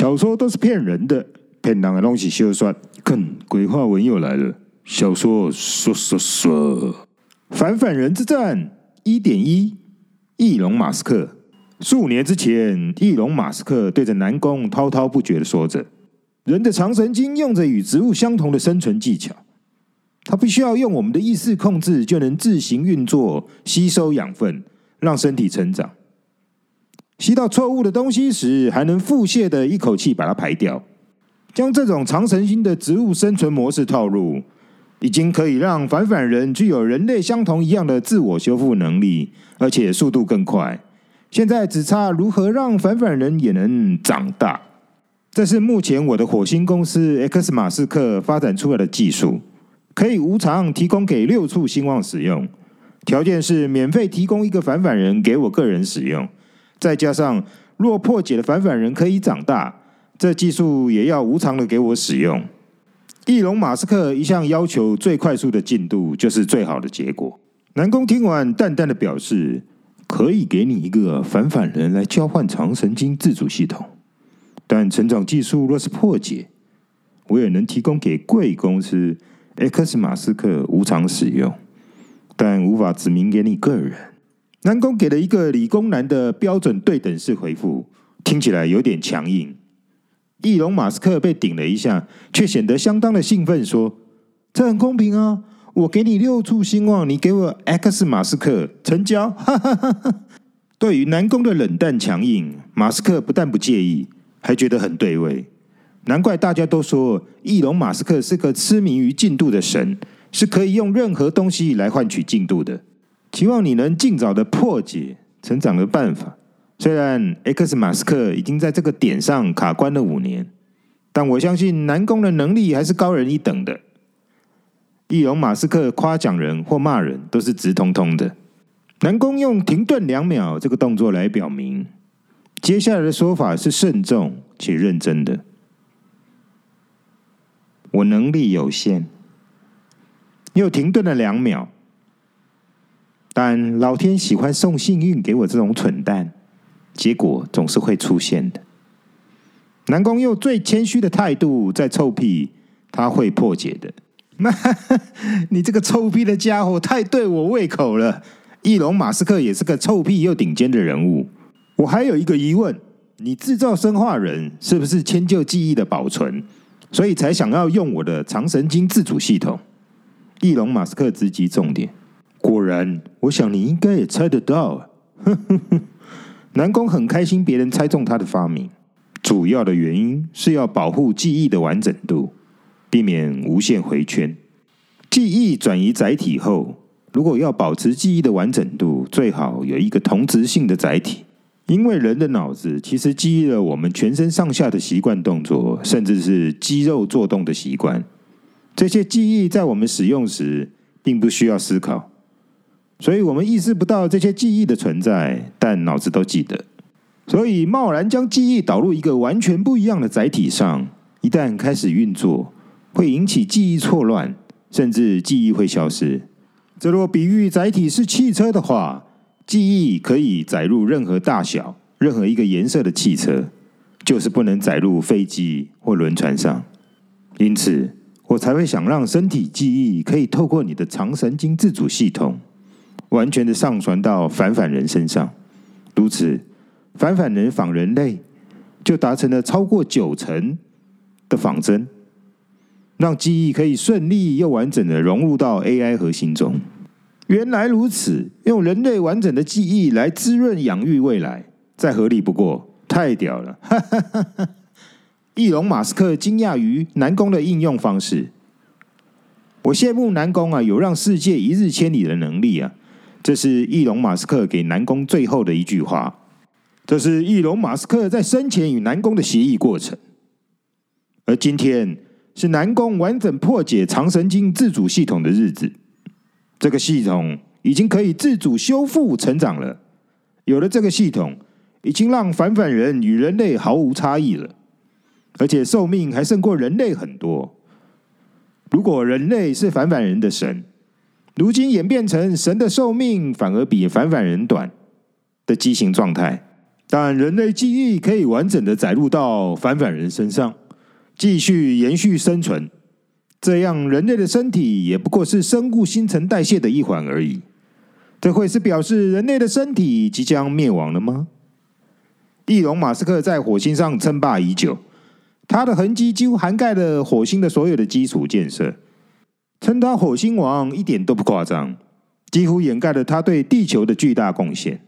小说都是骗人的，骗人的东西休算。看，鬼话文又来了。小说说说说，反反人之战一点一，翼龙马斯克。数年之前，翼龙马斯克对着南宫滔滔不绝的说着：“人的长神经用着与植物相同的生存技巧，它不需要用我们的意识控制，就能自行运作，吸收养分，让身体成长。吸到错误的东西时，还能腹泻的一口气把它排掉。将这种长神经的植物生存模式套入，已经可以让反反人具有人类相同一样的自我修复能力，而且速度更快。”现在只差如何让反反人也能长大。这是目前我的火星公司 X 马斯克发展出来的技术，可以无偿提供给六处兴旺使用。条件是免费提供一个反反人给我个人使用，再加上若破解的反反人可以长大，这技术也要无偿的给我使用。翼龙马斯克一向要求最快速的进度就是最好的结果。南宫听完，淡淡的表示。可以给你一个反反人来交换长神经自主系统，但成长技术若是破解，我也能提供给贵公司 X 马斯克无偿使用，但无法指明给你个人。南宫给了一个理工男的标准对等式回复，听起来有点强硬。翼龙马斯克被顶了一下，却显得相当的兴奋，说：“这很公平啊。”我给你六处兴旺，你给我 X 马斯克成交。哈哈哈哈，对于南宫的冷淡强硬，马斯克不但不介意，还觉得很对味。难怪大家都说，翼龙马斯克是个痴迷于进度的神，是可以用任何东西来换取进度的。希望你能尽早的破解成长的办法。虽然 X 马斯克已经在这个点上卡关了五年，但我相信南宫的能力还是高人一等的。易容马斯克夸奖人或骂人都是直通通的。南宫用停顿两秒这个动作来表明，接下来的说法是慎重且认真的。我能力有限，又停顿了两秒，但老天喜欢送幸运给我这种蠢蛋，结果总是会出现的。南宫用最谦虚的态度在臭屁，他会破解的。你这个臭屁的家伙太对我胃口了。翼龙马斯克也是个臭屁又顶尖的人物。我还有一个疑问：你制造生化人是不是迁就记忆的保存，所以才想要用我的长神经自主系统？翼龙马斯克直击重点。果然，我想你应该也猜得到。南宫很开心别人猜中他的发明，主要的原因是要保护记忆的完整度。避免无限回圈。记忆转移载体后，如果要保持记忆的完整度，最好有一个同质性的载体。因为人的脑子其实记忆了我们全身上下的习惯动作，甚至是肌肉作动的习惯。这些记忆在我们使用时，并不需要思考，所以我们意识不到这些记忆的存在，但脑子都记得。所以贸然将记忆导入一个完全不一样的载体上，一旦开始运作，会引起记忆错乱，甚至记忆会消失。这若比喻载体是汽车的话，记忆可以载入任何大小、任何一个颜色的汽车，就是不能载入飞机或轮船上。因此，我才会想让身体记忆可以透过你的长神经自主系统，完全的上传到反反人身上。如此，反反人仿人类，就达成了超过九成的仿真。让记忆可以顺利又完整的融入到 AI 核心中。原来如此，用人类完整的记忆来滋润养育未来，再合理不过，太屌了！哈哈哈哈。翼龙马斯克惊讶于南宫的应用方式。我羡慕南宫啊，有让世界一日千里的能力啊！这是翼龙马斯克给南宫最后的一句话。这是翼龙马斯克在生前与南宫的协议过程。而今天。是南宫完整破解长神经自主系统的日子。这个系统已经可以自主修复成长了。有了这个系统，已经让反反人与人类毫无差异了，而且寿命还胜过人类很多。如果人类是反反人的神，如今演变成神的寿命反而比反反人短的畸形状态，但人类记忆可以完整的载入到反反人身上，继续延续生存。这样，人类的身体也不过是生物新陈代谢的一环而已。这会是表示人类的身体即将灭亡了吗？翼龙·马斯克在火星上称霸已久，他的痕迹几乎涵盖了火星的所有的基础建设，称他“火星王”一点都不夸张，几乎掩盖了他对地球的巨大贡献。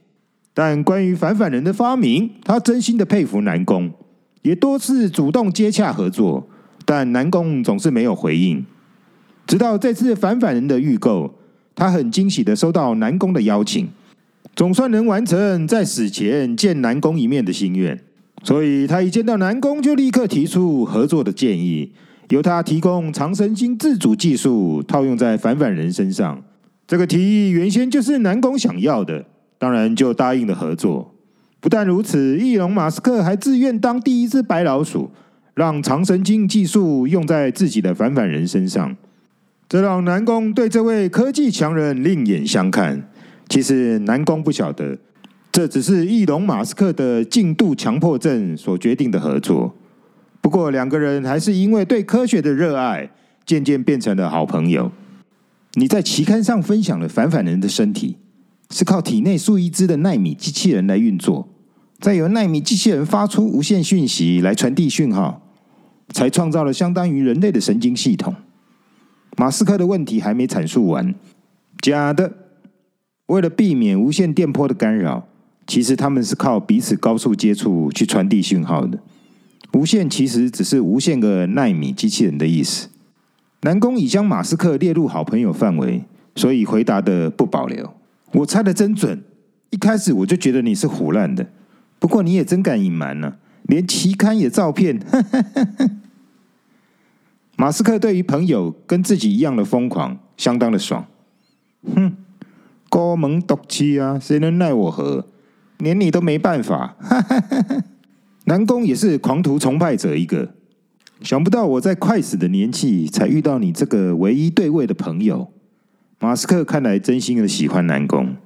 但关于反反人的发明，他真心的佩服南宫，也多次主动接洽合作，但南宫总是没有回应。直到这次反反人的预购，他很惊喜的收到南宫的邀请，总算能完成在死前见南宫一面的心愿。所以他一见到南宫，就立刻提出合作的建议，由他提供长神经自主技术套用在反反人身上。这个提议原先就是南宫想要的。当然就答应了合作。不但如此，翼龙马斯克还自愿当第一只白老鼠，让长神经技术用在自己的反反人身上。这让南宫对这位科技强人另眼相看。其实南宫不晓得，这只是翼龙马斯克的进度强迫症所决定的合作。不过两个人还是因为对科学的热爱，渐渐变成了好朋友。你在期刊上分享了反反人的身体。是靠体内数亿只的奈米机器人来运作，再由奈米机器人发出无线讯息来传递讯号，才创造了相当于人类的神经系统。马斯克的问题还没阐述完，假的。为了避免无线电波的干扰，其实他们是靠彼此高速接触去传递讯号的。无限其实只是无限个奈米机器人的意思。南宫已将马斯克列入好朋友范围，所以回答的不保留。我猜的真准，一开始我就觉得你是胡乱的。不过你也真敢隐瞒呢，连期刊也照骗。马斯克对于朋友跟自己一样的疯狂，相当的爽。哼，高门独气啊，谁能奈我何？连你都没办法。南宫也是狂徒崇拜者一个，想不到我在快死的年纪才遇到你这个唯一对位的朋友。马斯克看来真心的喜欢南宫。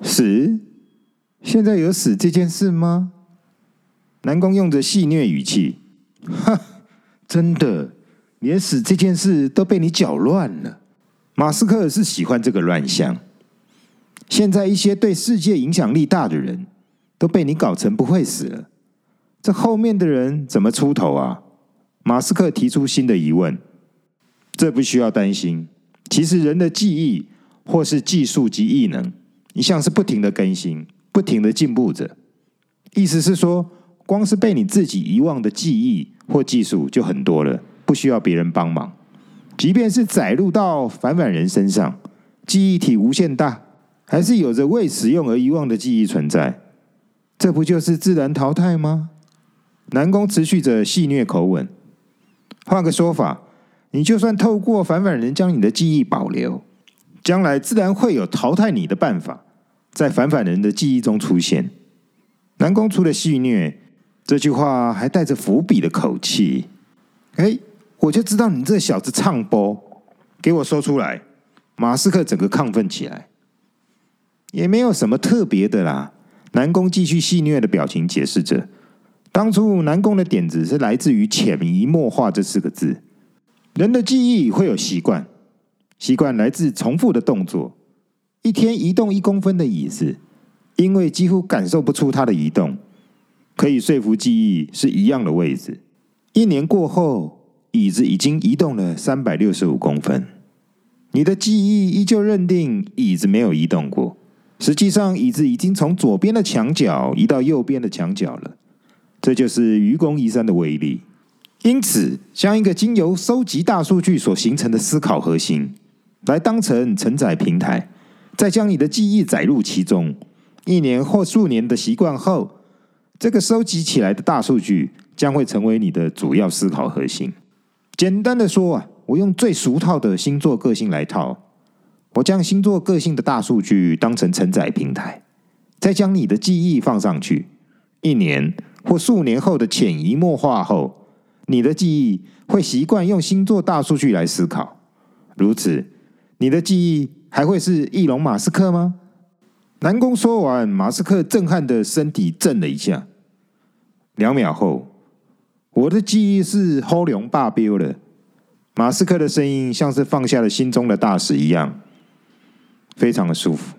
死？现在有死这件事吗？南宫用着戏谑语气：“哈，真的，连死这件事都被你搅乱了。”马斯克是喜欢这个乱象。现在一些对世界影响力大的人都被你搞成不会死了，这后面的人怎么出头啊？马斯克提出新的疑问：“这不需要担心。”其实人的记忆或是技术及异能，一向是不停的更新、不停的进步着。意思是说，光是被你自己遗忘的记忆或技术就很多了，不需要别人帮忙。即便是载入到反反人身上，记忆体无限大，还是有着未使用而遗忘的记忆存在。这不就是自然淘汰吗？南宫持续着戏谑口吻。换个说法。你就算透过反反人将你的记忆保留，将来自然会有淘汰你的办法，在反反人的记忆中出现。南宫除了戏谑，这句话还带着伏笔的口气。哎，我就知道你这小子唱播，给我说出来！马斯克整个亢奋起来，也没有什么特别的啦。南宫继续戏谑的表情解释着，当初南宫的点子是来自于潜移默化这四个字。人的记忆会有习惯，习惯来自重复的动作。一天移动一公分的椅子，因为几乎感受不出它的移动，可以说服记忆是一样的位置。一年过后，椅子已经移动了三百六十五公分，你的记忆依旧认定椅子没有移动过。实际上，椅子已经从左边的墙角移到右边的墙角了。这就是愚公移山的威力。因此，将一个经由收集大数据所形成的思考核心，来当成承载平台，再将你的记忆载入其中。一年或数年的习惯后，这个收集起来的大数据将会成为你的主要思考核心。简单的说啊，我用最俗套的星座个性来套，我将星座个性的大数据当成承载平台，再将你的记忆放上去。一年或数年后的潜移默化后。你的记忆会习惯用星座大数据来思考，如此，你的记忆还会是翼龙马斯克吗？南宫说完，马斯克震撼的身体震了一下。两秒后，我的记忆是齁龙霸标了。马斯克的声音像是放下了心中的大石一样，非常的舒服。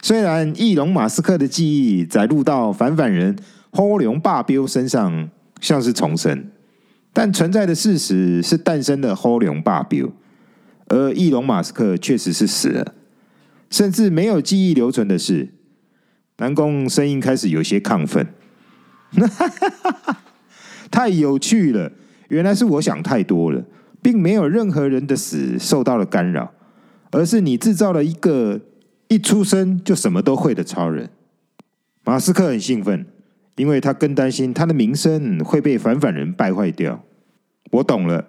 虽然翼龙马斯克的记忆载入到反反人齁龙霸标身上，像是重生，但存在的事实是诞生的齁龙霸标，而翼龙马斯克确实是死了，甚至没有记忆留存的事，南宫声音开始有些亢奋，太有趣了！原来是我想太多了，并没有任何人的死受到了干扰，而是你制造了一个一出生就什么都会的超人。马斯克很兴奋，因为他更担心他的名声会被反反人败坏掉。我懂了，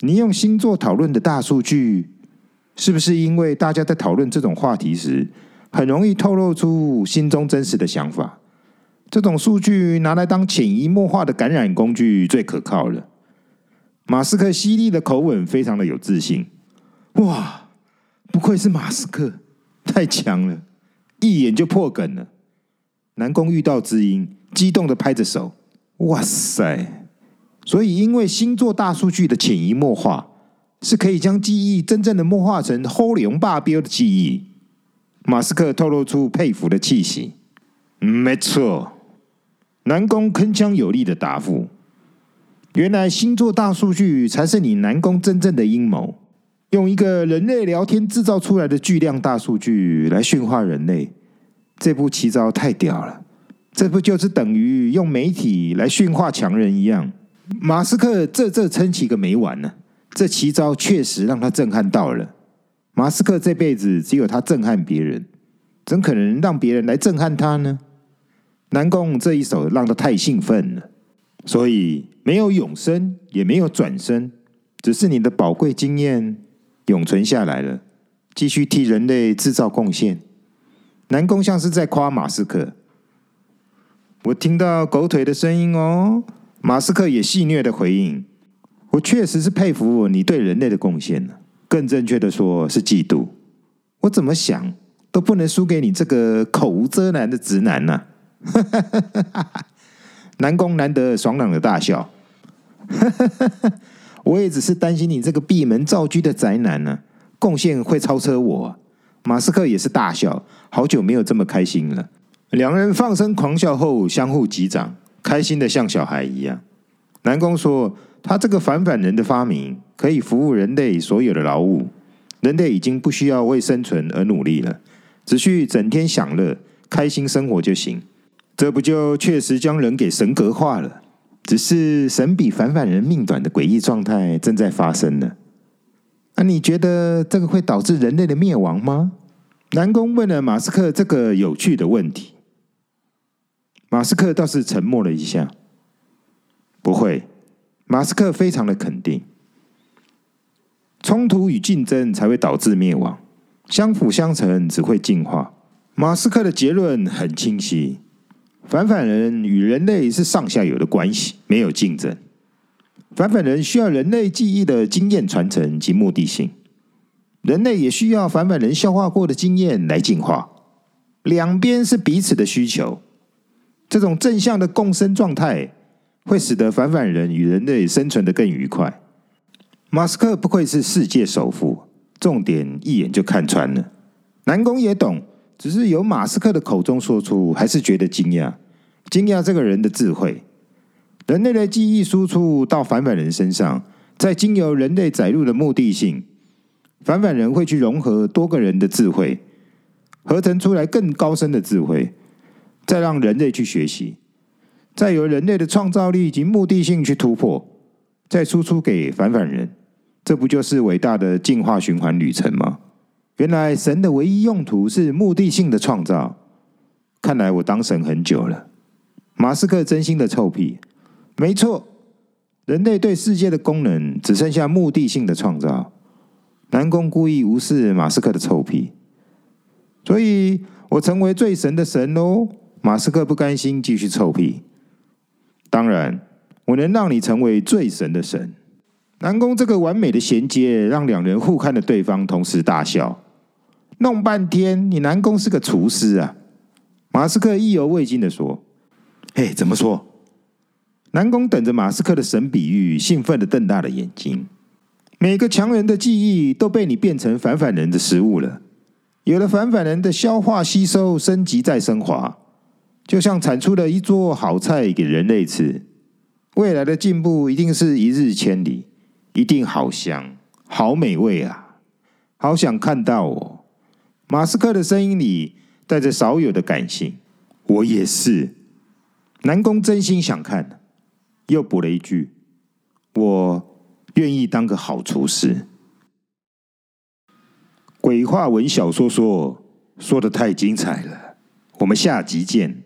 你用星座讨论的大数据，是不是因为大家在讨论这种话题时，很容易透露出心中真实的想法？这种数据拿来当潜移默化的感染工具最可靠了。马斯克犀利的口吻非常的有自信，哇，不愧是马斯克，太强了，一眼就破梗了。南宫遇到知音，激动的拍着手，哇塞！所以因为星座大数据的潜移默化，是可以将记忆真正的默化成 “Holy 龙霸彪的记忆。马斯克透露出佩服的气息，没错。南宫铿锵有力的答复。原来星座大数据才是你南宫真正的阴谋，用一个人类聊天制造出来的巨量大数据来驯化人类，这步奇招太屌了！这不就是等于用媒体来驯化强人一样？马斯克这这撑起个没完呢！这奇招确实让他震撼到了。马斯克这辈子只有他震撼别人，怎可能让别人来震撼他呢？南宫这一手让他太兴奋了。所以没有永生，也没有转生，只是你的宝贵经验永存下来了，继续替人类制造贡献。南宫像是在夸马斯克，我听到狗腿的声音哦。马斯克也戏谑的回应：“我确实是佩服你对人类的贡献，更正确的说是嫉妒。我怎么想都不能输给你这个口无遮拦的直男呐！” 南宫难得爽朗的大笑，我也只是担心你这个闭门造车的宅男呢、贡献会超车我、马斯克也是大笑，好久没有这么开心了。两人放声狂笑后，相互击掌，开心的像小孩一样。南宫说：“他这个反反人的发明，可以服务人类所有的劳务，人类已经不需要为生存而努力了，只需整天享乐、开心生活就行。”这不就确实将人给神格化了？只是神比反反人命短的诡异状态正在发生呢。那你觉得这个会导致人类的灭亡吗？南宫问了马斯克这个有趣的问题。马斯克倒是沉默了一下。不会，马斯克非常的肯定。冲突与竞争才会导致灭亡，相辅相成只会进化。马斯克的结论很清晰。反反人与人类是上下游的关系，没有竞争。反反人需要人类记忆的经验传承及目的性，人类也需要反反人消化过的经验来进化。两边是彼此的需求，这种正向的共生状态会使得反反人与人类生存得更愉快。马斯克不愧是世界首富，重点一眼就看穿了。南宫也懂。只是由马斯克的口中说出，还是觉得惊讶，惊讶这个人的智慧。人类的记忆输出到反反人身上，再经由人类载入的目的性，反反人会去融合多个人的智慧，合成出来更高深的智慧，再让人类去学习，再由人类的创造力及目的性去突破，再输出给反反人，这不就是伟大的进化循环旅程吗？原来神的唯一用途是目的性的创造，看来我当神很久了。马斯克真心的臭屁，没错，人类对世界的功能只剩下目的性的创造。南宫故意无视马斯克的臭屁，所以我成为最神的神喽。马斯克不甘心，继续臭屁。当然，我能让你成为最神的神。南宫这个完美的衔接，让两人互看的对方同时大笑。弄半天，你南宫是个厨师啊？马斯克意犹未尽的说：“嘿，怎么说？”南宫等着马斯克的神比喻，兴奋的瞪大了眼睛。每个强人的记忆都被你变成反反人的食物了，有了反反人的消化吸收、升级再升华，就像产出了一桌好菜给人类吃。未来的进步一定是一日千里，一定好香、好美味啊！好想看到哦。马斯克的声音里带着少有的感性。我也是。南宫真心想看，又补了一句：我。愿意当个好厨师。鬼话文小说说说的太精彩了，我们下集见。